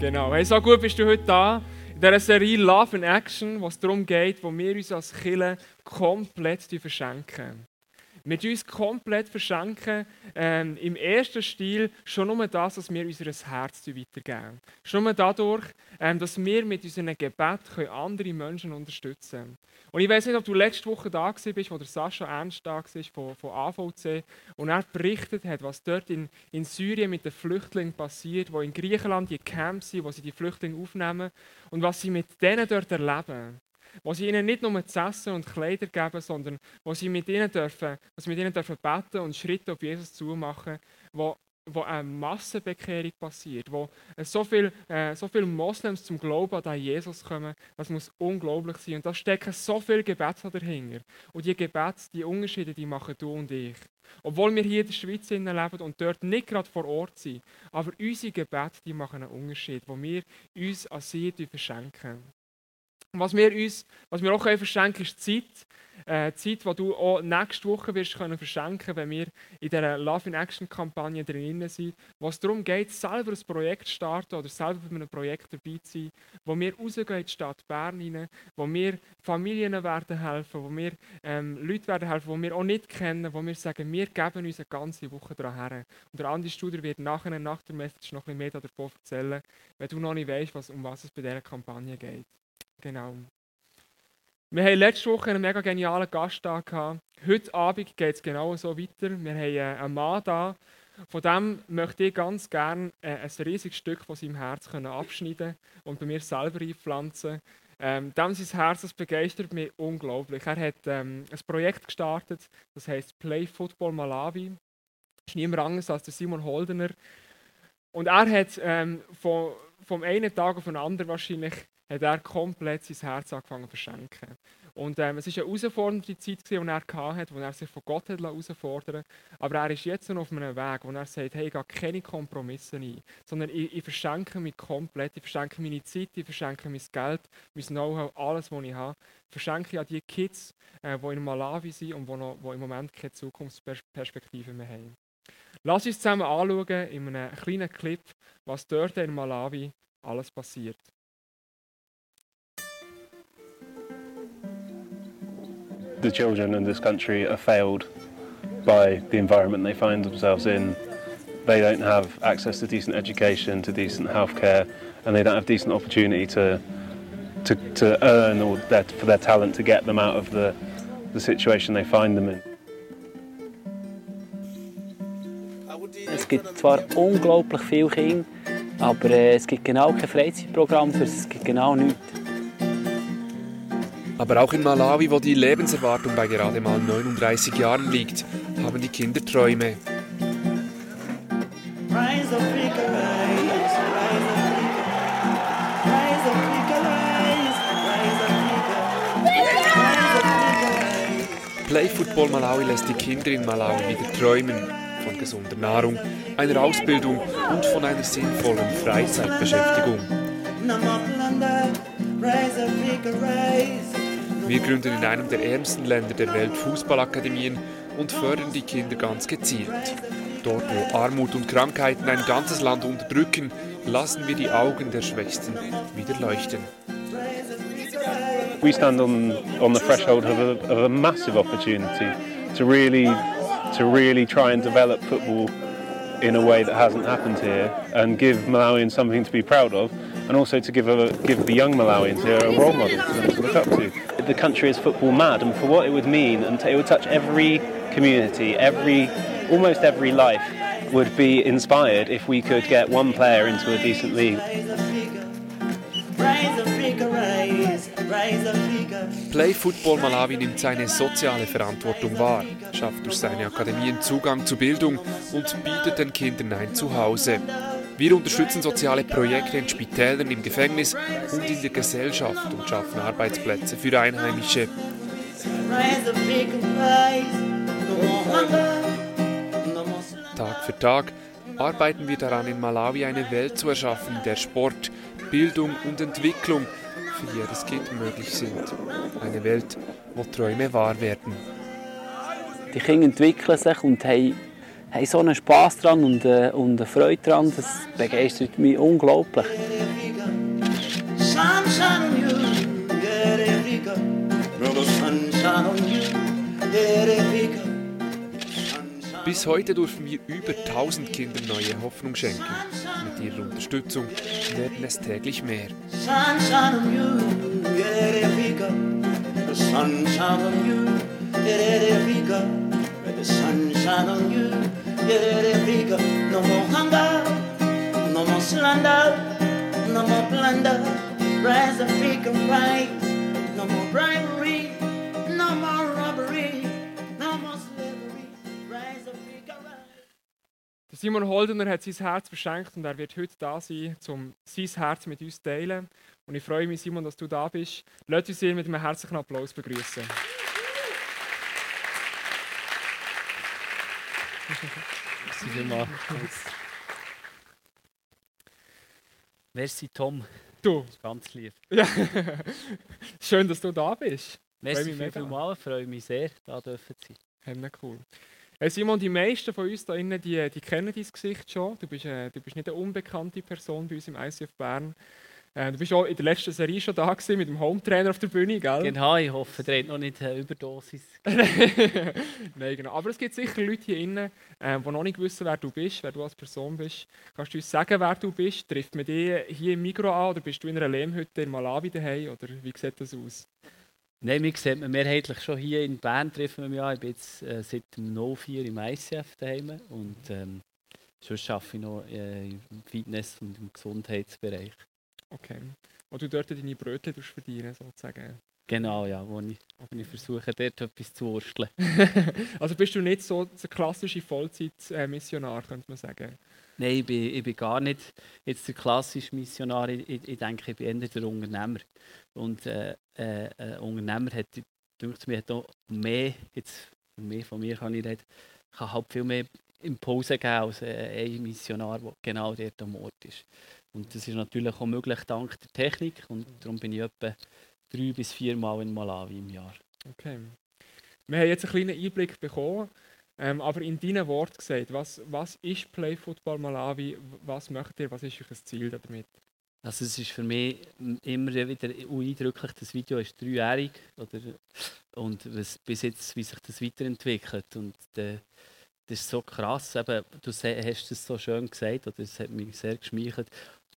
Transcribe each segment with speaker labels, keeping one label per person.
Speaker 1: Genau. Hey, so gut bist du heute da. In dieser Serie Love in Action, wo es darum geht, wo wir uns als Killer komplett verschenken mit uns komplett verschenken, ähm, im ersten Stil schon nur das, dass wir unser Herz weitergeben. Schon nur dadurch, ähm, dass wir mit unserem Gebet andere Menschen unterstützen können. Und ich weiß nicht, ob du letzte Woche da bist, wo der Sascha Ernst da war von, von AVC und er berichtet hat, was dort in, in Syrien mit den Flüchtlingen passiert, wo in Griechenland die Camps sind, wo sie die Flüchtlinge aufnehmen und was sie mit denen dort erleben wo sie ihnen nicht nur zu essen und Kleider geben, sondern wo sie mit ihnen dürfen, wo mit ihnen dürfen beten und Schritte auf Jesus zumachen, wo, wo eine Massenbekehrung passiert, wo so viele äh, so viel Moslems zum Glauben an Jesus kommen, das muss unglaublich sein. Und da stecken so viele Gebete dahinter. Und die Gebete, die Unterschiede, die machen du und ich. Obwohl wir hier in der Schweiz leben und dort nicht gerade vor Ort sind, aber unsere Gebete, die machen einen Unterschied, wo wir uns an sie verschenken. Was wir, uns, was wir auch verschenken können, ist Zeit. Äh, Zeit, die du auch nächste Woche wirst können verschenken wenn wir in dieser Love in Action Kampagne drin sind, wo es darum geht, selber ein Projekt zu starten oder selber bei einem Projekt dabei zu sein, wo wir rausgehen in die Stadt Bern rein, wo wir Familien werden helfen, wo wir ähm, Leute werden helfen, die wir auch nicht kennen, wo wir sagen, wir geben uns eine ganze Woche daran her. Und der Andi Studer wird nachher nach der Message noch ein bisschen mehr davon erzählen, wenn du noch nicht weißt, was, um was es bei dieser Kampagne geht. Genau. Wir haben letzte Woche einen mega genialen Gast da gehabt. Heute Abend geht es genau so weiter. Wir haben äh, einen Mann da. Von dem möchte ich ganz gerne äh, ein riesiges Stück von seinem Herz abschneiden und bei mir selber einpflanzen. Ähm, dem sein Herz das begeistert mich unglaublich. Er hat ähm, ein Projekt gestartet, das heißt Play Football Malawi. Das ist niemand anderes als der Simon Holdener. Und er hat ähm, von, vom einen Tag auf den anderen wahrscheinlich hat er komplett sein Herz angefangen zu verschenken. Und ähm, es war eine herausfordernde Zeit, die er hatte, wo er sich von Gott herausfordern Aber er ist jetzt noch auf einem Weg, wo er sagt, hey, ich gehe keine Kompromisse ein, sondern ich, ich verschenke mich komplett. Ich verschenke meine Zeit, ich verschenke mein Geld, mein Know-how, alles, was ich habe. Verschenke ich an die Kids, äh, die in Malawi sind und die im Moment keine Zukunftsperspektive mehr haben. Lass uns zusammen anschauen, in einem kleinen Clip, was dort in Malawi alles passiert.
Speaker 2: The children in this country are failed by the environment they find themselves in. They don't have access to decent education, to decent healthcare, and they don't have decent opportunity to to, to earn or their, for their talent to get them out of the, the situation they find them in.
Speaker 3: Es gibt zwar unglaublich viele Kinder, aber äh, es gibt genau kein Freizeitprogramm es gibt genau nichts.
Speaker 4: Aber auch in Malawi, wo die Lebenserwartung bei gerade mal 39 Jahren liegt, haben die Kinder Träume. Play Football Malawi lässt die Kinder in Malawi wieder träumen von gesunder Nahrung, einer Ausbildung und von einer sinnvollen Freizeitbeschäftigung. Wir gründen in einem der ärmsten Länder der Welt Fußballakademien und fördern die Kinder ganz gezielt. Dort, wo Armut und Krankheiten ein ganzes Land unterdrücken, lassen wir die Augen der Schwächsten wieder leuchten.
Speaker 2: We stand on, on the threshold of a, of a massive opportunity to really, to really try and develop football in a way that hasn't happened here and give Malawians something to be proud of and also to give, a, give the young Malawians here a role model for them to look up to. The country is football mad and for what it would mean and it would touch every community, every, almost every life would be inspired if we could get one player into a decent league.
Speaker 4: Play Football Malawi nimmt seine soziale Verantwortung wahr, schafft durch seine Akademien Zugang zu Bildung und bietet den Kindern ein Zuhause. Wir unterstützen soziale Projekte in Spitälern, im Gefängnis und in der Gesellschaft und schaffen Arbeitsplätze für Einheimische. Tag für Tag arbeiten wir daran, in Malawi eine Welt zu erschaffen, in der Sport, Bildung und Entwicklung für jedes Kind möglich sind. Eine Welt, wo Träume wahr werden.
Speaker 3: Die Kinder entwickeln sich und haben, haben so einen Spass dran und, äh, und eine Freude dran, das begeistert mich unglaublich.
Speaker 4: Bis heute dürfen wir über 1000 Kindern neue Hoffnung schenken. Mit ihrer Unterstützung werden es täglich mehr. The sunshine on you, yeah, Africa. No more hunger, no more slander, no more plunder. Rise, Africa, rise. No more bribery, no more robbery, no more slavery. Rise, Africa, rise.
Speaker 1: Simon Holdener hat sein Herz verschenkt und er wird heute da sein, um sein Herz mit uns zu teilen. Und ich freue mich, Simon, dass du da bist. Lass uns ihn mit einem herzlichen Applaus begrüßen.
Speaker 3: Merci, Tom.
Speaker 1: Du.
Speaker 3: Das ist ganz lieb.
Speaker 1: Ja. Schön, dass du da bist.
Speaker 3: Merci vielmals, freue mich sehr, da dürfen zu
Speaker 1: sein. Ja, cool. Hey Simon, die meisten von uns da innen, die, die kennen dein Gesicht schon. Du bist, äh, du bist nicht eine unbekannte Person bei uns im ICF Bern. Äh, du bist auch in der letzten Serie schon da gewesen, mit dem Hometrainer auf der Bühne, gell?
Speaker 3: Genau, ich hoffe, der hat noch nicht eine Überdosis.
Speaker 1: Nein, genau. Aber es gibt sicher Leute hier innen, äh, die noch nicht wissen, wer du bist, wer du als Person bist. Kannst du uns sagen, wer du bist? Trifft man dich hier im Mikro an oder bist du in einer Lehmhütte in Malawi daheim? Oder wie sieht das aus?
Speaker 3: Nein, mich sieht man mehrheitlich schon hier in Bern treffen wir mich an. Ich bin jetzt äh, seit dem 04 im ICF daheim und ähm, sonst arbeite ich noch äh, im Fitness- und im Gesundheitsbereich.
Speaker 1: Okay. Wo du dort deine Brötchen verdienen sozusagen.
Speaker 3: Genau, ja, wo ich, wo ich versuche, dort etwas zu wursteln.
Speaker 1: also bist du nicht so der klassische Vollzeit-Missionar, könnte man sagen?
Speaker 3: Nein, ich bin, ich bin gar nicht jetzt der klassische Missionar. Ich, ich denke, ich bin eher der Unternehmer. Und äh, äh, ein Unternehmer hat, denkt mir, hat auch mehr, jetzt mehr von mir kann ich reden, kann halt viel mehr Impulse geben als ein Missionar, der genau dort am Ort ist. Und das ist natürlich auch möglich dank der Technik und darum bin ich etwa drei bis vier Mal in Malawi im Jahr.
Speaker 1: Okay. Wir haben jetzt einen kleinen Einblick bekommen, ähm, aber in deinen Worten gesagt, was, was ist Play Football Malawi? Was möchtet ihr? Was ist euer Ziel damit?
Speaker 3: Also es ist für mich immer wieder eindrücklich, das Video ist dreijährig oder, und was, bis jetzt, wie sich das weiterentwickelt. Und äh, das ist so krass, eben, du hast es so schön gesagt, oder es hat mich sehr geschmeichelt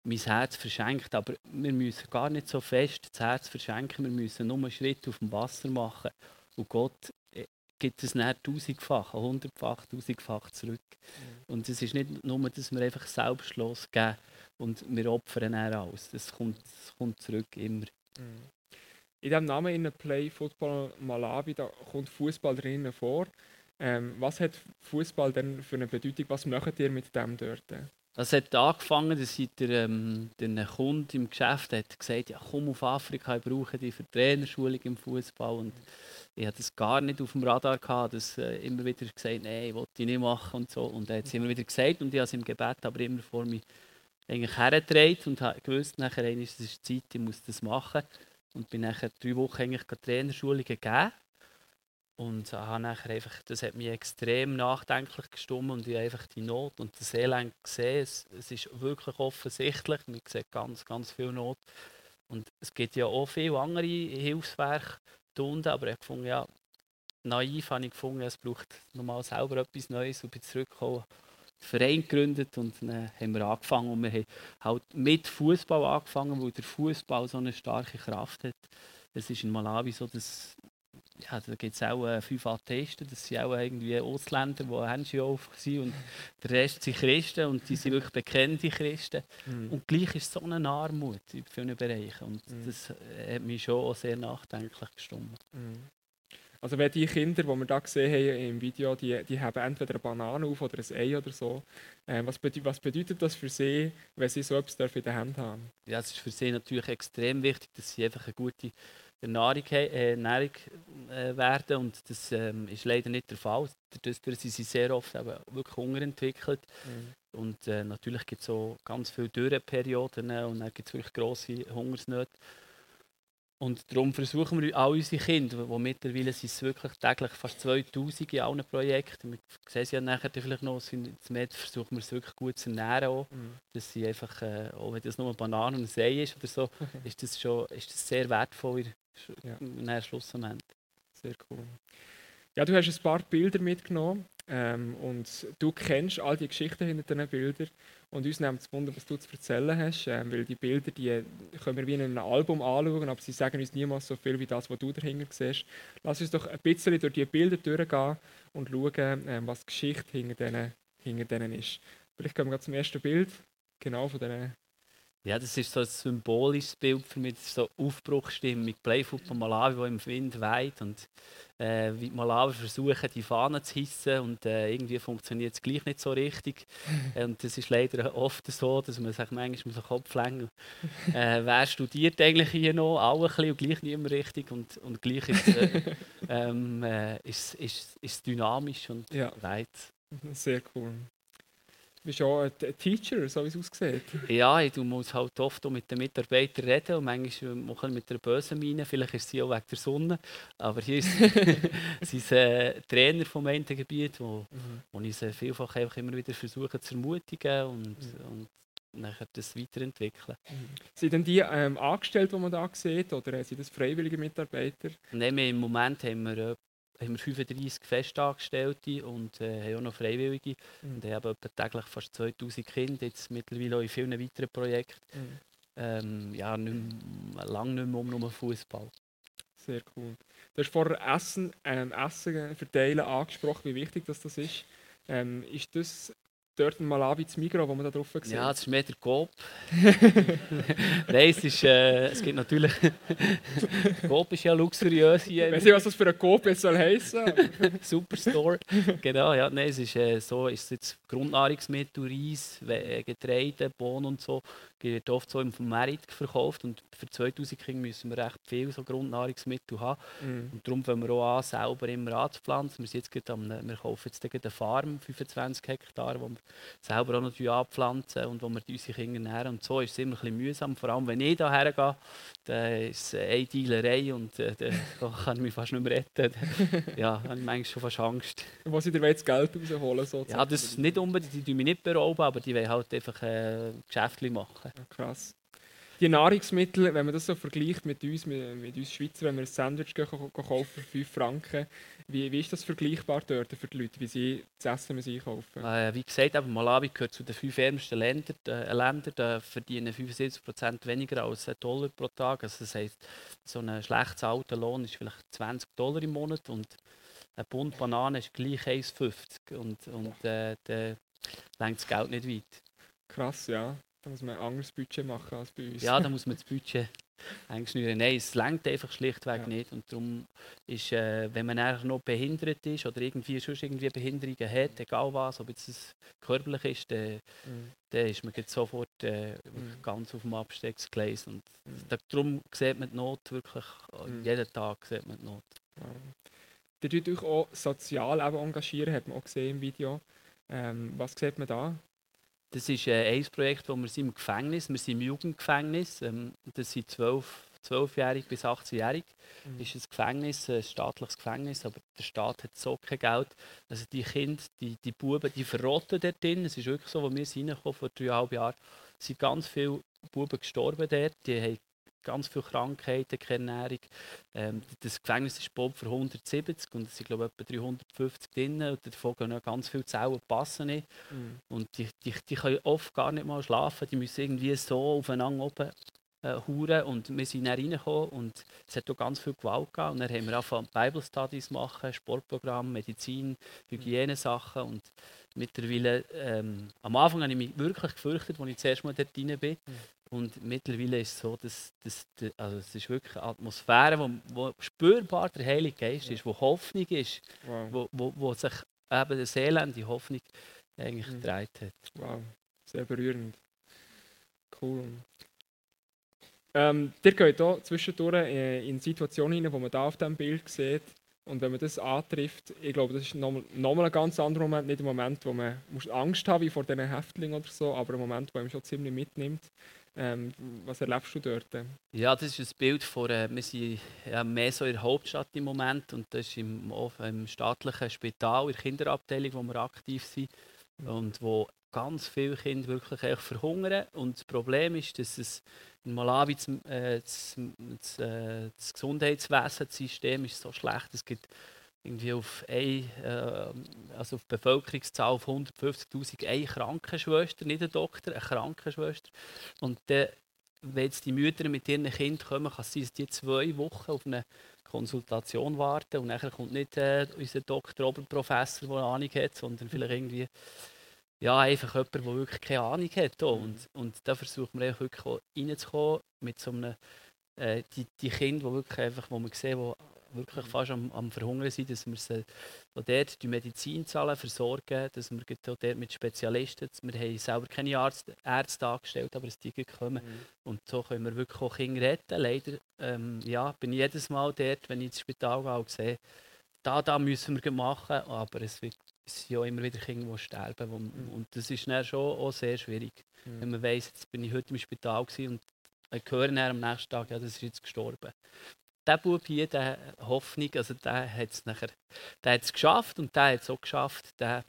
Speaker 3: mein Herz verschenkt. Aber wir müssen gar nicht so fest das Herz verschenken. Wir müssen nur einen Schritt auf dem Wasser machen. Und Gott äh, gibt es nicht tausendfach, hundertfach, tausendfach zurück. Mhm. Und es ist nicht nur, dass wir einfach selbstlos geben und wir opfern dann alles. Das kommt, das kommt zurück immer. Mhm.
Speaker 1: In diesem Namen in Play Football Malawi da kommt Fußball drinnen vor. Ähm, was hat Fußball denn für eine Bedeutung? Was macht ihr mit dem dort?
Speaker 3: Das hat angefangen, dass der, ähm, der Kunde im Geschäft hat gesagt ja, komm auf Afrika, ich brauche dich für Trainerschulung im Fußball. Und ich hatte das gar nicht auf dem Radar gehabt, das äh, immer wieder gesagt, nein, ich wollte nicht machen und so. Und er hat es immer wieder gesagt und ich habe es im Gebet aber immer vor mir eigentlich hergetragen und habe gewusst, nachher ist Zeit, ich muss das machen. Und bin nachher drei Wochen eigentlich Trainerschulungen gegeben. Und nachher einfach, das hat mich extrem nachdenklich gestimmt und ich einfach die Not und das Elend gesehen. Es, es ist wirklich offensichtlich, man sieht ganz, ganz viel Not. Und es gibt ja auch viele andere Hilfswerke aber ich fand ja, naiv habe ich gefunden, es braucht nochmal selber etwas Neues und bin zurückgekommen, Verein gegründet und dann haben wir angefangen und wir haben halt mit Fußball angefangen, weil der Fußball so eine starke Kraft hat. Es ist in Malawi so, dass ja, da gibt es auch äh, fünf Atheisten, das sind auch irgendwie Ausländer, die NGO sind und der Rest sind Christen und die sind wirklich bekannte Christen. Mhm. Und gleich ist so eine Armut in vielen Bereichen und mhm. das hat mich schon auch sehr nachdenklich gestimmt. Mhm.
Speaker 1: Also wenn die Kinder, die wir da gesehen haben im Video, die, die haben entweder eine Banane auf oder ein Ei oder so. Äh, was, bedeutet, was, bedeutet das für sie, wenn sie so etwas in der Hand haben?
Speaker 3: Ja, es ist für sie natürlich extrem wichtig, dass sie einfach eine gute Nahrung, äh, Nahrung äh, werden und das ähm, ist leider nicht der Fall. Dadurch sind sie sehr oft eben wirklich unterentwickelt. Mhm. Und äh, natürlich gibt es auch ganz viele Dürreperioden äh, und dann gibt es wirklich grosse Hungersnöte. Und darum versuchen wir all unsere Kinder, wo mittlerweile sind es wirklich täglich fast 2000 in allen Projekten. Wir sehen sie ja nachher vielleicht noch, sind mit, versuchen wir es wirklich gut zu ernähren. Auch.
Speaker 1: Mhm.
Speaker 3: Dass sie einfach, äh, auch wenn das nur Bananen und ein Ei ist oder so, ist das schon ist das sehr wertvoll in
Speaker 1: Ja.
Speaker 3: ja. Schlussmoment.
Speaker 1: Sehr cool. Ja, du hast ein paar Bilder mitgenommen ähm, und du kennst all die Geschichten hinter diesen Bildern und uns nimmt es Wunder, was du zu erzählen hast, ähm, weil die Bilder, die können wir wie in einem Album anschauen, aber sie sagen uns niemals so viel wie das, was du dahinter siehst. Lass uns doch ein bisschen durch die Bilder durchgehen und schauen, ähm, was die Geschichte hinter denen, hinter denen ist. Vielleicht kommen wir zum ersten Bild, genau von diesen
Speaker 3: Ja, das ist so ein symbolisches Bild für mich, das ist so Aufbruchstimmung. Playfoot von Malawi, wo im Wind weht und äh, wie die Malawi versuchen, die Fahnen zu hissen und äh, irgendwie funktioniert es gleich nicht so richtig. und das ist leider oft so, dass man sich manchmal dem Kopf lenkt. Äh, wer studiert eigentlich hier noch? Alle ein bisschen und gleich nicht mehr richtig und, und gleich ist, äh, ähm, äh, ist, ist, ist es dynamisch und
Speaker 1: Ja.
Speaker 3: weit.
Speaker 1: Sehr cool. Du bist auch ein Teacher, so wie es aussieht.
Speaker 3: Ja, ich muss halt oft mit den Mitarbeitern reden und manchmal ich mit einer bösen Miene. Vielleicht ist sie auch wegen der Sonne. Aber hier ist sie ist äh, Trainer vom einen Gebiet, wo, wo ich sie vielfach einfach immer wieder versuche zu ermutigen und, und nachher das weiterentwickeln.
Speaker 1: Sind denn die ähm, angestellt, die man da sieht, oder sind das freiwillige Mitarbeiter?
Speaker 3: Nein, Im Moment haben wir, äh, haben wir 35 Festangestellte und äh, haben auch noch Freiwillige.
Speaker 1: Mhm.
Speaker 3: Und haben etwa täglich fast 2000 Kinder, jetzt mittlerweile auch in vielen weiteren Projekten. Ähm, ja, nicht mehr, lang nicht mehr um nur Fußball.
Speaker 1: Sehr cool. Du hast vorher Essen, ähm, Essen verteilen angesprochen, wie wichtig das, das ist. Ähm, ist das dort in Malawi zu Migros, wo man da drauf sieht?
Speaker 3: Ja, das ist mehr der Coop. Nein, es, ist, äh, es gibt natürlich. Coop ist ja luxuriös
Speaker 1: Ich
Speaker 3: hier.
Speaker 1: weiß nicht, was das für ein Coop jetzt soll heissen.
Speaker 3: Superstore. genau, ja. Nein, es ist äh, so, ist jetzt Grundnahrungsmittel, Reis, äh, Getreide, Bohnen und so, wird oft so im Merit verkauft. Und für 2000 Kinder müssen wir recht viel so Grundnahrungsmittel haben.
Speaker 1: Mhm.
Speaker 3: Und darum fangen wir auch an, selber immer anzupflanzen. Wir, sind jetzt gerade am, wir kaufen jetzt gerade eine Farm, 25 Hektar, wo wir selber auch noch anpflanzen und wo wir unsere Kinder ernähren. Und so ist es immer ein bisschen mühsam. Vor allem, wenn ich hierher gehe, dann ist es eine Dealerei und äh, dann kann ich mich fast nicht mehr retten. ja, dann habe ich manchmal schon fast Angst.
Speaker 1: Wo sie dir das Geld rausholen so
Speaker 3: Ja, das nicht unbedingt, die mich nicht berauben, aber die wollen halt einfach äh, Geschäfte machen.
Speaker 1: Krass. Die Nahrungsmittel, wenn man das so vergleicht mit uns, mit, mit uns Schweizer, wenn wir ein Sandwich kaufen für 5 Franken, wie, wie ist das vergleichbar dort für die Leute, wie sie das Essen müssen einkaufen
Speaker 3: Äh, wie gesagt, eben, Malawi gehört zu den fünf ärmsten Ländern. Äh, Ländern da verdienen 75% weniger als ein Dollar pro Tag. Also das heisst, so ein schlecht alter Lohn ist vielleicht 20 Dollar im Monat und ein Bund Banane ist gleich 1,50 und, und äh, dann lenkt das Geld nicht weit.
Speaker 1: Krass, ja. Da muss man ein anderes Budget machen als bei uns.
Speaker 3: Ja, da muss man das Budget einschnüren. Nein, es lenkt einfach schlichtweg
Speaker 1: Ja.
Speaker 3: nicht. Und darum ist, äh, wenn man einfach noch behindert ist oder irgendwie sonst irgendwie Behinderungen hat, egal was, ob jetzt es körperlich ist, dann,
Speaker 1: Mhm.
Speaker 3: dann ist man sofort äh,
Speaker 1: Mhm.
Speaker 3: ganz auf dem Abstecksgleis. Und
Speaker 1: Mhm.
Speaker 3: da, darum sieht man die Not wirklich, äh,
Speaker 1: Mhm.
Speaker 3: jeden Tag sieht man die Not.
Speaker 1: Die tut euch auch sozial eben engagieren, hat man auch gesehen im Video. Ähm, was sieht man da?
Speaker 3: Das ist äh, ein Projekt, wo wir sind im Gefängnis, wir sind im Jugendgefängnis. Ähm, das sind 12, 12-jährig bis 18-jährig.
Speaker 1: Mhm.
Speaker 3: ist ein Gefängnis, ein staatliches Gefängnis, aber der Staat hat so kein Geld. Also die Kinder, die, die Buben, die verrotten dort drin. Es ist wirklich so, als wir sind reingekommen vor dreieinhalb Jahren, sind ganz viele Buben gestorben dort. Die haben ganz viele Krankheiten, keine Ernährung. Ähm, das Gefängnis ist gebaut für 170 und es sind glaube ich etwa 350 drin und davon gehen noch ganz viele Zellen passen nicht.
Speaker 1: Mhm.
Speaker 3: Und die, die, die können oft gar nicht mal schlafen. Die müssen irgendwie so aufeinander oben äh, huren. Und wir sind dann reingekommen und es hat auch ganz viel Gewalt gegeben. Und dann haben wir angefangen, Bible Studies machen, Sportprogramm, Medizin, Hygienesachen. Und mittlerweile, ähm, am Anfang habe ich mich wirklich gefürchtet, als ich zuerst mal dort rein bin. Und mittlerweile ist es so, dass, dass also es ist wirklich eine Atmosphäre, wo, wo spürbar der Heilige Geist ist, wo Hoffnung ist,
Speaker 1: Wow.
Speaker 3: wo, wo, wo sich eben eine seelende Hoffnung eigentlich
Speaker 1: Mhm.
Speaker 3: gedreht hat.
Speaker 1: wow. Sehr berührend. Cool. Ähm, ihr geht hier zwischendurch äh, in Situationen hinein, wo man da auf dem Bild sieht. Und wenn man das antrifft, ich glaube, das ist nochmal noch ein ganz anderer Moment. Nicht ein Moment, wo man muss Angst haben wie vor diesen Häftlingen oder so, aber ein Moment, wo man schon ziemlich mitnimmt. Ähm, was erlebst du dort?
Speaker 3: Ja, das ist ein Bild von, äh, wir sind ja, mehr so in der Hauptstadt im Moment und das ist im, im staatlichen Spital, in der Kinderabteilung, wo wir aktiv sind und wo ganz viele Kinder wirklich echt verhungern. Und das Problem ist, dass es in Malawi das, äh, das, das, äh, das Gesundheitswesen, das System ist so schlecht. Es gibt irgendwie auf, ein, äh, also auf Bevölkerungszahl von 150'000 eine Krankenschwester, nicht ein Doktor, eine Krankenschwester. Und dann, wenn jetzt die Mütter mit ihren Kindern kommen, kann es sein, dass die zwei Wochen auf eine Konsultation warten und nachher kommt nicht äh, unser Doktor, Oberprofessor, der Ahnung hat, sondern vielleicht irgendwie ja, einfach jemand, der wirklich keine Ahnung hat. Mhm. Und, und da versuchen wir wirklich reinzukommen mit so einem, äh, die, die Kinder, die wirklich einfach, wo man sieht, die wirklich fast am, am Verhungern sind, dass wir sie dort die Medizin zahlen, versorgen, dass wir dort mit Spezialisten, wir haben selber keine Arzt, Ärzte angestellt, aber es die kommen mhm. und so können wir wirklich auch Kinder retten. Leider ähm, ja, bin ich jedes Mal dort, wenn ich ins Spital gehe und sehe, da, da müssen wir machen, aber es, wird, es sind ja immer wieder Kinder, die sterben. Wo, mhm. Und das ist dann schon auch sehr schwierig. Mhm. Wenn man weiss, jetzt bin ich heute im Spital und ich höre dann am nächsten Tag, ja, das ist jetzt gestorben. Der Bub hier, der Hoffnung, also der hat es nachher, der hat es geschafft und der hat es auch geschafft. Der,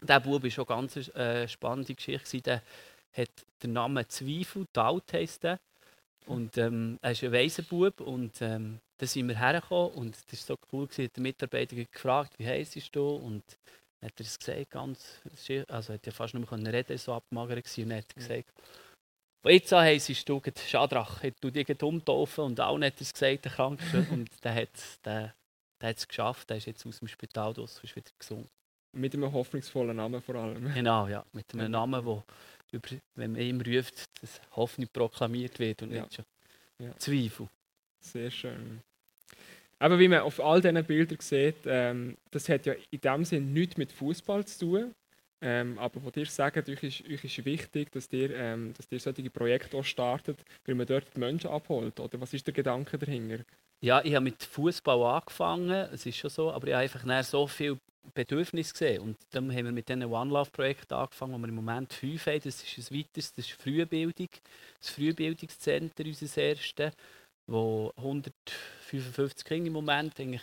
Speaker 3: der Bub war schon eine ganz äh, spannende Geschichte. Der hat den Namen Zweifel, Taut heisst der. Und ähm, er ist ein weiser Bub und ähm, dann sind wir hergekommen und das war so cool, gewesen, der Mitarbeiter gefragt, wie heisst du? Und hat er es gesagt, ganz, also hat er fast nicht mehr reden so abgemagert gewesen, und hat gesagt, und jetzt heisst du Schadrach, hat du dich umgetaufen und auch nicht es gesagt, der Krankenschwester, und der hat der, der es geschafft, der ist jetzt aus dem Spital draus, ist wieder gesund.
Speaker 1: Mit einem hoffnungsvollen Namen vor allem.
Speaker 3: Genau, ja, mit einem Namen, wo über, wenn man ihm ruft, dass Hoffnung proklamiert wird und ja. nicht schon ja. Zweifel.
Speaker 1: Sehr schön. Aber wie man auf all diesen Bildern sieht, ähm, das hat ja in dem Sinne nichts mit Fußball zu tun. Ähm, aber was ihr sagt, euch ist, euch ist wichtig, dass ihr, ähm, dass ihr solche Projekte auch startet, weil man dort die Menschen abholt. Oder was ist der Gedanke dahinter?
Speaker 3: Ja, ich habe mit Fußball angefangen, es ist schon so, aber ich habe einfach so viel Bedürfnis gesehen. Und dann haben wir mit diesem One Love Projekt angefangen, wo wir im Moment fünf haben. Das ist ein weiteres, das ist Frühbildung. Das Frühbildungszentrum, unser erstes, wo 155 Kinder im Moment eigentlich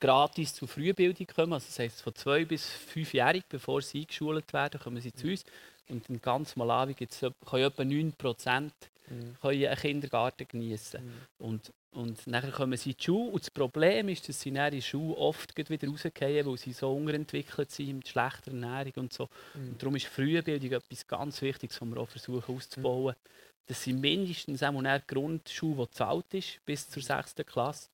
Speaker 3: gratis zur Frühbildung kommen. Also das heisst, von zwei bis fünfjährig, bevor sie eingeschult werden, kommen sie zu uns. Und in ganz Malawi gibt's, können etwa 9 Prozent mhm. einen Kindergarten genießen. Mhm. Und und dann kommen sie in die Schule. Und das Problem ist, dass sie in der Schule oft wieder rausgehen, weil sie so unterentwickelt sind mit schlechter Ernährung und so. Mhm. Und darum ist Frühbildung etwas ganz Wichtiges, was wir auch versuchen auszubauen. Mhm. Dass sie mindestens auch eine Grundschule, die zahlt ist, bis zur 6. Klasse.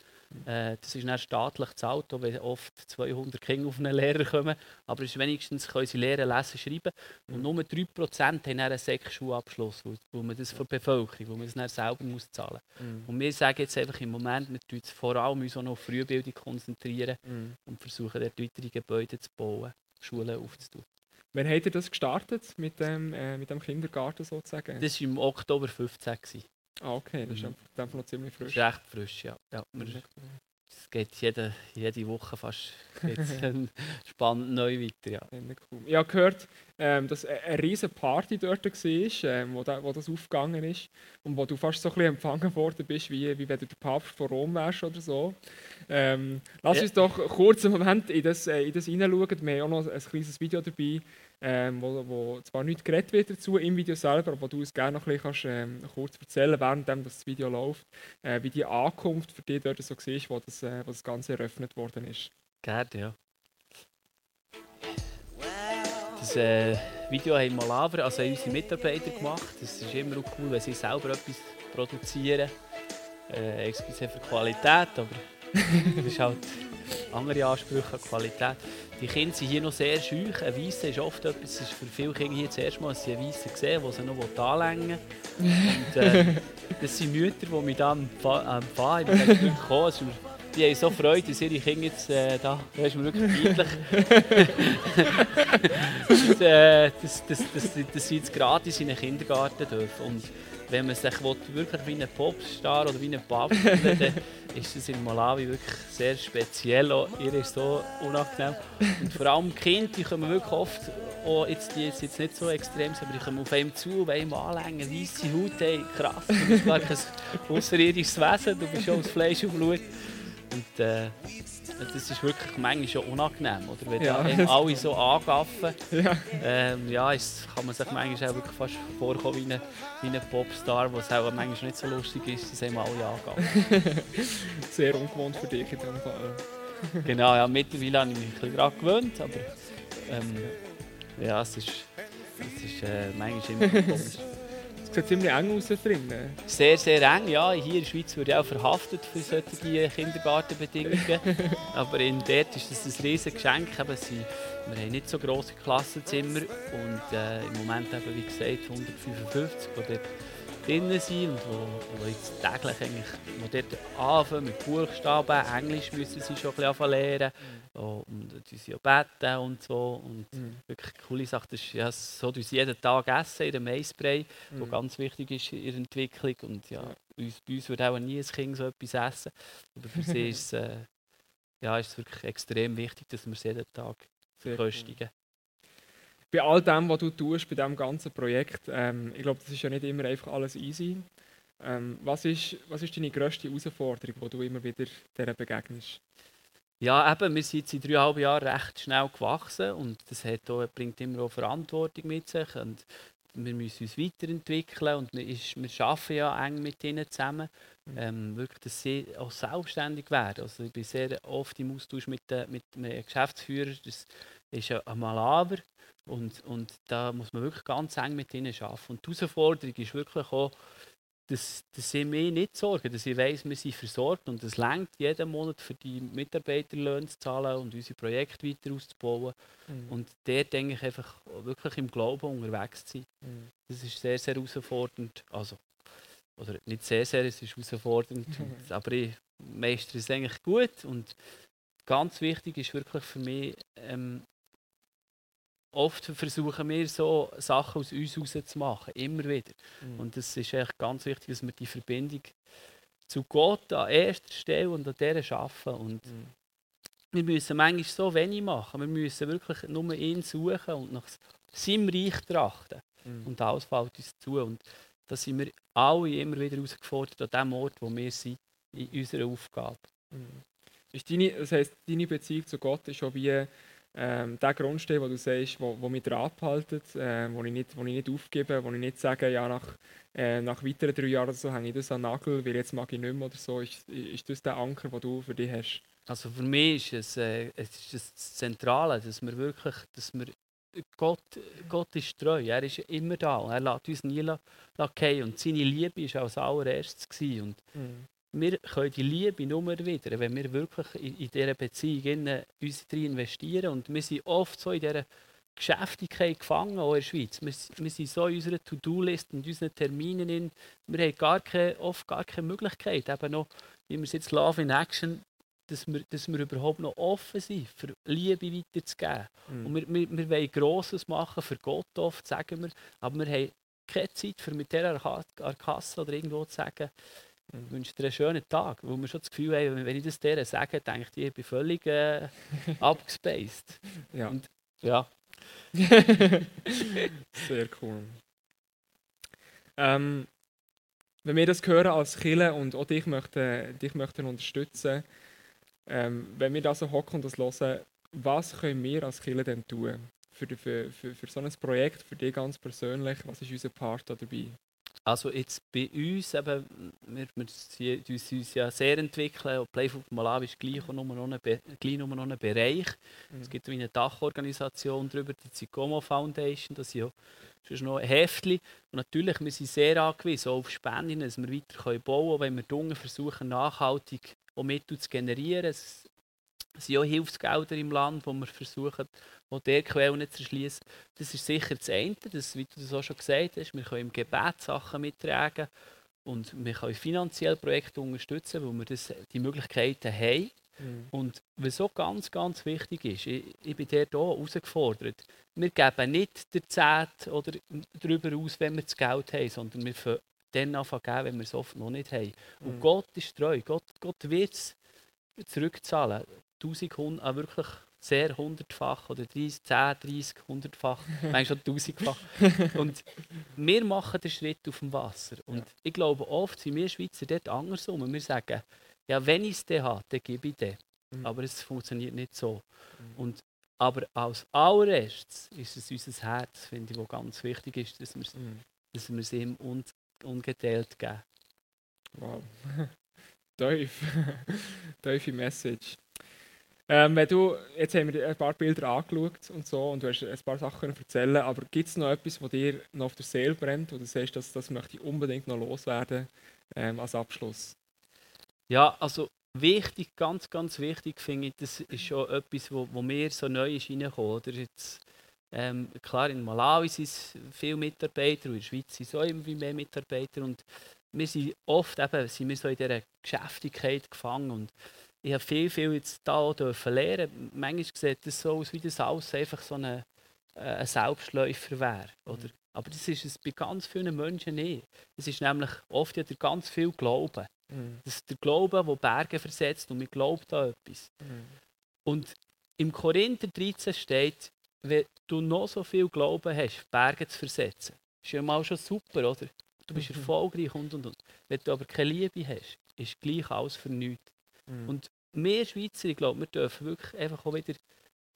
Speaker 3: Äh, das ist dann staatlich auch wenn oft 200 Kinder auf einen Lehrer kommen. Aber es ist wenigstens können sie lernen, lesen, schreiben. Und nur 3% haben einen Sek-Schulabschluss, wo, wo man das von der Bevölkerung, wo man das dann selber muss zahlen muss. Mhm. Und wir sagen jetzt einfach im Moment, wir uns vor allem uns auch noch auf Frühbildung konzentrieren mhm. und versuchen, dort weitere Gebäude zu bauen, Schulen aufzutun.
Speaker 1: Wann habt ihr das gestartet mit dem, äh, mit dem Kindergarten sozusagen?
Speaker 3: Das war im Oktober 2015.
Speaker 1: Ah, okay, das mhm. ist einfach noch ziemlich frisch.
Speaker 3: Das ist recht frisch, ja. ja es geht jede, jede Woche fast spannend neu weiter. Ja.
Speaker 1: Cool. Ich habe gehört, ähm, dass eine riesige Party dort war, ähm, wo, da, wo das aufgegangen ist und wo du fast so ein bisschen empfangen worden bist, wie, wie wenn du der Papst von Rom wärst oder so. Ähm, lass ja. uns doch kurz einen Moment in das, äh, in das hineinschauen. Wir haben auch noch ein kleines Video dabei, ähm, wo, wo zwar nicht geredet wird dazu im Video selber, aber du es gerne noch ein bisschen kannst, ähm, kurz erzählen während das Video läuft, äh, wie die Ankunft für dich dort so war, wo das, äh, wo das Ganze eröffnet worden ist.
Speaker 3: Gerne, ja. Das äh, Video haben Malaver, also unsere Mitarbeiter gemacht. Das ist immer auch cool, wenn sie selber etwas produzieren. Äh, excuse für Qualität, aber das ist halt andere Ansprüche an Qualität. Die Kinder sind hier noch sehr schüch. Ein Weisser ist oft etwas, ist für viele Kinder hier das erste Mal, dass sie einen Weisser sehen, die sie noch anlängen Und, äh, Das sind Mütter, die mich dann am Fahren, ich bin wirklich gekommen, die haben so Freude, dass ihre Kinder jetzt äh, da, da ist mir wirklich peinlich, dass, äh, dass, dass, dass, dass sie jetzt gratis in den Kindergarten dürfen. Und wenn man sich wirklich wie ein Popstar oder wie ein fühlen dann ist das in Malawi wirklich sehr speziell. Auch ihr ist so unangenehm. Und vor allem Kinder, die kommen wirklich oft, auch jetzt, die jetzt, nicht so extrem aber die kommen auf einem zu, wollen anlängen, weisse Haut, hey, krass, du bist gar kein außerirdisches Wesen, du bist schon aus Fleisch und Blut. Und äh, das ist wirklich manchmal schon unangenehm, oder? Wenn
Speaker 1: Ja.
Speaker 3: ja. alle so angaffen,
Speaker 1: Ja.
Speaker 3: ähm, ja, ist, kann man sich manchmal auch wirklich fast vorkommen wie ein, wie ein Popstar, was auch manchmal nicht so lustig ist, dass einem alle angaffen.
Speaker 1: Sehr ungewohnt für dich in dem Fall.
Speaker 3: genau, ja, mittlerweile habe ich mich ein bisschen daran gewöhnt, aber ähm, ja, es ist, es ist äh, manchmal immer komisch.
Speaker 1: Es sieht ziemlich eng aus da drinnen.
Speaker 3: Sehr, sehr eng, ja. Hier in der Schweiz würde ich auch verhaftet für solche Kindergartenbedingungen. Aber in dort ist das ein riesiges Geschenk. Eben, sie, wir haben nicht so grosse Klassenzimmer und äh, im Moment eben, wie gesagt, 155, die dort drinnen sind und wo, wo jetzt täglich eigentlich, wo dort anfangen mit Buchstaben, Englisch müssen sie schon ein bisschen lernen oh, und sie auch beten und so und
Speaker 1: Mhm.
Speaker 3: wirklich coole Sache, das ist ja, so, dass sie jeden Tag essen, in der Maisbrei,
Speaker 1: Mhm.
Speaker 3: wo ganz wichtig ist in ihrer Entwicklung und ja,
Speaker 1: Ja.
Speaker 3: Uns, bei uns würde auch nie ein Kind so etwas essen, aber für sie ist es äh, ja, ist wirklich extrem wichtig, dass wir es jeden Tag verköstigen.
Speaker 1: Bei all dem, was du tust, bei diesem ganzen Projekt, ähm, ich glaube, das ist ja nicht immer einfach alles easy. Ähm, was, ist, was ist deine grösste Herausforderung, die du immer wieder dieser begegnest?
Speaker 3: Ja, eben, wir sind in dreieinhalb Jahren recht schnell gewachsen und das auch, bringt immer auch Verantwortung mit sich und wir müssen uns weiterentwickeln und wir, ist, wir arbeiten ja eng mit ihnen zusammen,
Speaker 1: Mhm.
Speaker 3: ähm, wirklich, dass sie auch selbstständig werden. Also ich bin sehr oft im Austausch mit, den- mit einem Geschäftsführer, das ist ein Malaber und, und da muss man wirklich ganz eng mit ihnen arbeiten. Und die Herausforderung ist wirklich auch, dass, dass sie mir nicht sorgen, dass ich weiss, wir sind versorgt und es längt jeden Monat für die Mitarbeiterlöhne zu zahlen und unsere Projekte weiter auszubauen
Speaker 1: Mhm.
Speaker 3: und dort denke ich einfach wirklich im Glauben unterwegs zu sein.
Speaker 1: Mhm.
Speaker 3: Das ist sehr, sehr herausfordernd. Also, oder nicht sehr, sehr, es ist herausfordernd, und- aber ich meistere es eigentlich gut und ganz wichtig ist wirklich für mich, ähm, oft versuchen wir so Sachen aus uns herauszumachen, immer wieder.
Speaker 1: Mhm.
Speaker 3: Und es ist echt ganz wichtig, dass wir die Verbindung zu Gott an erster Stelle und an dieser arbeiten. Und
Speaker 1: Mhm.
Speaker 3: wir müssen manchmal so wenig machen. Wir müssen wirklich nur ihn suchen und nach seinem Reich trachten.
Speaker 1: Mhm.
Speaker 3: Und alles fällt uns zu. Und da sind wir alle immer wieder herausgefordert an dem Ort, wo wir sind, in unserer Aufgabe.
Speaker 1: Mhm. Ist deine, das heisst, deine Beziehung zu Gott ist schon wie ähm, der Grundstein, wo du sagst, wo, wo mich daran abhaltet, äh, wo, ich nicht, wo ich nicht aufgebe, wo ich nicht sage, ja, nach, äh, nach weiteren drei Jahren so hänge ich das an den Nagel, weil jetzt mag ich nicht mehr oder so. Ist, ist das der Anker, den du für dich hast?
Speaker 3: Also für mich ist es, äh, es ist das Zentrale, dass wir wirklich, dass wir Gott, Gott ist treu, er ist immer da, er lässt uns nie la- la fallen. und seine Liebe war als allererstes. Gewesen. Und wir können die Liebe nur wieder, wenn wir wirklich in, in dieser Beziehung in, uns drin investieren. Und wir sind oft so in dieser Geschäftigkeit gefangen, auch in der Schweiz. Wir, wir sind so in unserer To-Do-List und unseren Terminen. In, wir haben gar keine, oft gar keine Möglichkeit, eben noch, wie wir es jetzt Love in Action, dass wir, dass wir überhaupt noch offen sind, für Liebe weiterzugeben.
Speaker 1: Mhm.
Speaker 3: Und wir, wir, wir wollen Grosses machen für Gott oft, sagen wir, aber wir haben keine Zeit, für mit dieser Arka- Arkasse oder irgendwo zu sagen. Ich wünsche dir einen schönen Tag. Wo wir schon das Gefühl haben, wenn ich das denen sage, denke ich, ich bin völlig äh, abgespaced.
Speaker 1: Ja.
Speaker 3: Und- Ja,
Speaker 1: Sehr cool. Ähm, wenn wir das hören als Kille und auch dich möchten, dich möchten unterstützen, ähm, wenn wir da so hocken und das hören, was können wir als Kille denn tun? Für, für, für, für so ein Projekt, für dich ganz persönlich, was ist unser Part da dabei?
Speaker 3: Also jetzt bei uns, eben, wir, wir uns, uns ja sehr entwickeln. Und Playfoot Malawi ist gleich nur noch ein, gleich nur noch ein Bereich. Es gibt eine Dachorganisation darüber, die Zicomo Foundation, das ist ja sonst noch ein Heftli. Und natürlich, wir sind sehr angewiesen auf Spenden, dass wir weiter bauen können, wenn wir versuchen, nachhaltig auch Mittel zu generieren. Es sind auch Hilfsgelder im Land, wo wir versuchen, auch der Quellen zu erschließen. Das ist sicher das eine, das, wie du das auch schon gesagt hast. Wir können im Gebet Sachen mittragen. und wir können finanziell Projekte unterstützen, wo wir das, die Möglichkeiten haben.
Speaker 1: Mhm.
Speaker 3: Und was auch ganz, ganz wichtig ist, ich, ich bin auch herausgefordert, wir geben nicht der Zehnt oder darüber aus, wenn wir das Geld haben, sondern wir fangen dann geben, wenn wir es oft noch nicht haben. Und
Speaker 1: Mhm.
Speaker 3: Gott ist treu, Gott, Gott wird es zurückzahlen. 1000 Hund, auch wirklich sehr hundertfach oder 30, 10, 30, hundertfach, manchmal schon tausendfach. Und wir machen den Schritt auf dem Wasser. Und
Speaker 1: Ja.
Speaker 3: ich glaube, oft sind wir Schweizer dort andersrum. Wir sagen, ja, wenn ich es dann habe, dann gebe ich den.
Speaker 1: Mhm.
Speaker 3: Aber es funktioniert nicht so.
Speaker 1: Mhm.
Speaker 3: Und, aber als allererstes ist es unser Herz, finde ich, wo ganz wichtig ist, dass wir es
Speaker 1: Mhm.
Speaker 3: dass ihm un ungeteilt geben.
Speaker 1: Wow. Tief. Tiefe Message. Ähm, wenn du, jetzt haben wir ein paar Bilder angeschaut und so und du hast ein paar Sachen erzählen, aber gibt es noch etwas, was dir noch auf der Seele brennt, wo du sagst, dass das möchte ich unbedingt noch loswerden ähm, als Abschluss?
Speaker 3: Ja, also wichtig, ganz, ganz wichtig finde ich, das ist schon etwas, wo, wo mir so neu ist reingekommen. Oder ähm, klar, in Malawi sind es viele Mitarbeiter und in der Schweiz sind es auch immer mehr Mitarbeiter und wir sind oft eben, sind wir so in dieser Geschäftigkeit gefangen und ich habe viel, viel jetzt da auch dürfen lernen. Manchmal sieht das so aus, wie das alles einfach so eine, äh, ein Selbstläufer wäre. Oder? Aber das ist es bei ganz vielen Menschen nicht. Es ist nämlich oft ja der ganz viel Glauben.
Speaker 1: Mhm.
Speaker 3: Das ist der Glaube, der Berge versetzt und wir glauben an etwas.
Speaker 1: Mhm.
Speaker 3: Und im Korinther 13 steht, wenn du noch so viel Glauben hast, Berge zu versetzen, ist ja mal schon super, oder? Du bist
Speaker 1: Mhm.
Speaker 3: erfolgreich und und und. Wenn du aber keine Liebe hast, ist gleich alles für nichts.
Speaker 1: Mhm.
Speaker 3: Und wir Schweizer, ich glaube, wir dürfen wirklich einfach auch wieder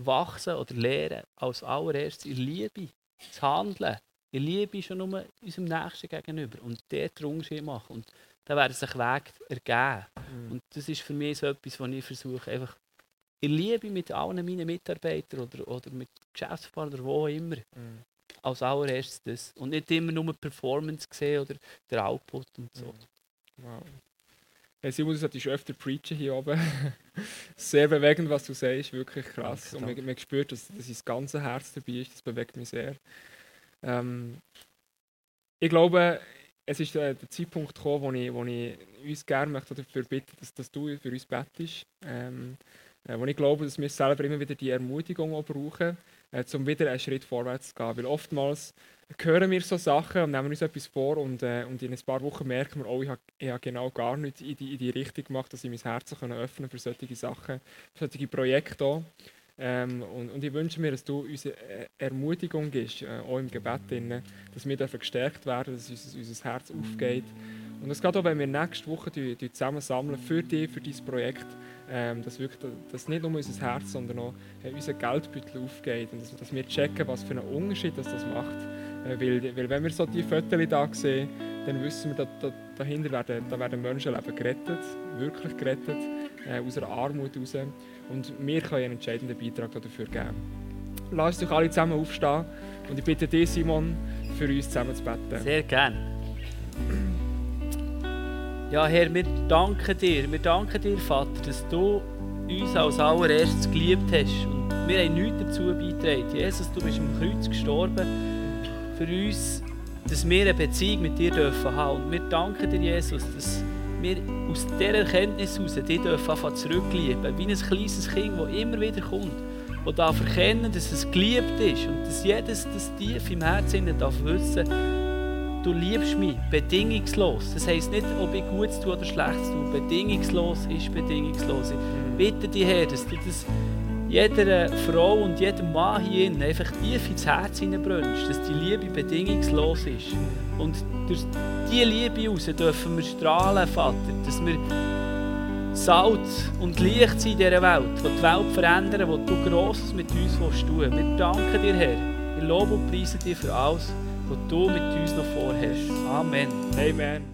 Speaker 3: wachsen oder lernen, als allererstes in Liebe zu handeln. In Liebe schon nur unserem Nächsten gegenüber und dort den Unterschied machen. Und da werden sich Wege ergeben.
Speaker 1: Mhm.
Speaker 3: Und das ist für mich so etwas, was ich versuche, einfach in Liebe mit allen meinen Mitarbeitern oder, oder mit Geschäftspartnern oder wo auch immer,
Speaker 1: Mhm.
Speaker 3: als allererstes das. Und nicht immer nur die Performance sehen oder der Output und so.
Speaker 1: Wow. Hey Simon, du solltest öfter preachen hier oben. sehr bewegend, was du sagst, wirklich krass.
Speaker 3: Danke,
Speaker 1: und man,
Speaker 3: danke.
Speaker 1: man spürt, dass, dass das ganze Herz dabei ist, das bewegt mich sehr. Ähm, ich glaube, es ist äh, der Zeitpunkt gekommen, wo ich, wo ich uns gerne möchte dafür bitten, dass, dass du für uns bettest. Ähm, äh, wo ich glaube, dass wir selber immer wieder die Ermutigung auch brauchen, äh, um wieder einen Schritt vorwärts zu gehen. Weil oftmals hören wir so Sachen und nehmen uns etwas vor und, äh, und in ein paar Wochen merken wir, oh, ich habe ich genau gar nicht in die, in die Richtung gemacht, dass ich mein Herz können öffnen für solche Sachen, für solche Projekte auch. Ähm, und, und ich wünsche mir, dass du uns äh, Ermutigung gibst, äh, auch im Gebet, drin, dass wir gestärkt werden, dass unser, unser Herz aufgeht. Und das geht auch, wenn wir nächste Woche die, die zusammen sammeln für dich, für dein Projekt, ähm, dass, wirklich, dass nicht nur unser Herz, sondern auch äh, unser Geldbeutel aufgeht und dass, dass wir checken, was für einen Unterschied das, das macht. Äh, weil, weil wenn wir so die Fotos da sehen, dann wissen wir, dass, dass dahinter werden, da werden Menschenleben gerettet, wirklich gerettet, äh, aus einer Armut raus. Und wir können einen entscheidenden Beitrag dafür geben. Lass uns doch alle zusammen aufstehen und ich bitte dich, Simon, für uns zusammen zu beten.
Speaker 3: Sehr gern. Ja, Herr, wir danken dir. Wir danken dir, Vater, dass du uns als allererstes geliebt hast. Und wir haben nichts dazu beigetragen. Jesus, du bist am Kreuz gestorben für uns, dass wir eine Beziehung mit dir dürfen haben. Und wir danken dir, Jesus, dass wir aus dieser Erkenntnis heraus dich dürfen anfangen zurücklieben. Wie ein kleines Kind, das immer wieder kommt. Und darf erkennen, dass es geliebt ist. Und dass jedes das tief im Herzen darf wissen, du liebst mich bedingungslos. Das heisst nicht, ob ich Gutes tue oder Schlechtes tue. Bedingungslos ist bedingungslos. Ich bitte dich, Herr, dass du das jeder Frau und jedem Mann hier einfach tief ins Herz hineinbrennst, dass die Liebe bedingungslos ist. Und durch diese Liebe heraus dürfen wir strahlen, Vater, dass wir Salz und Licht sind in dieser Welt, die die Welt verändern, wo du Grosses mit uns willst tun Wir danken dir, Herr. Wir loben und preisen dich für alles, was du mit uns noch vorhast. Amen.
Speaker 1: Amen.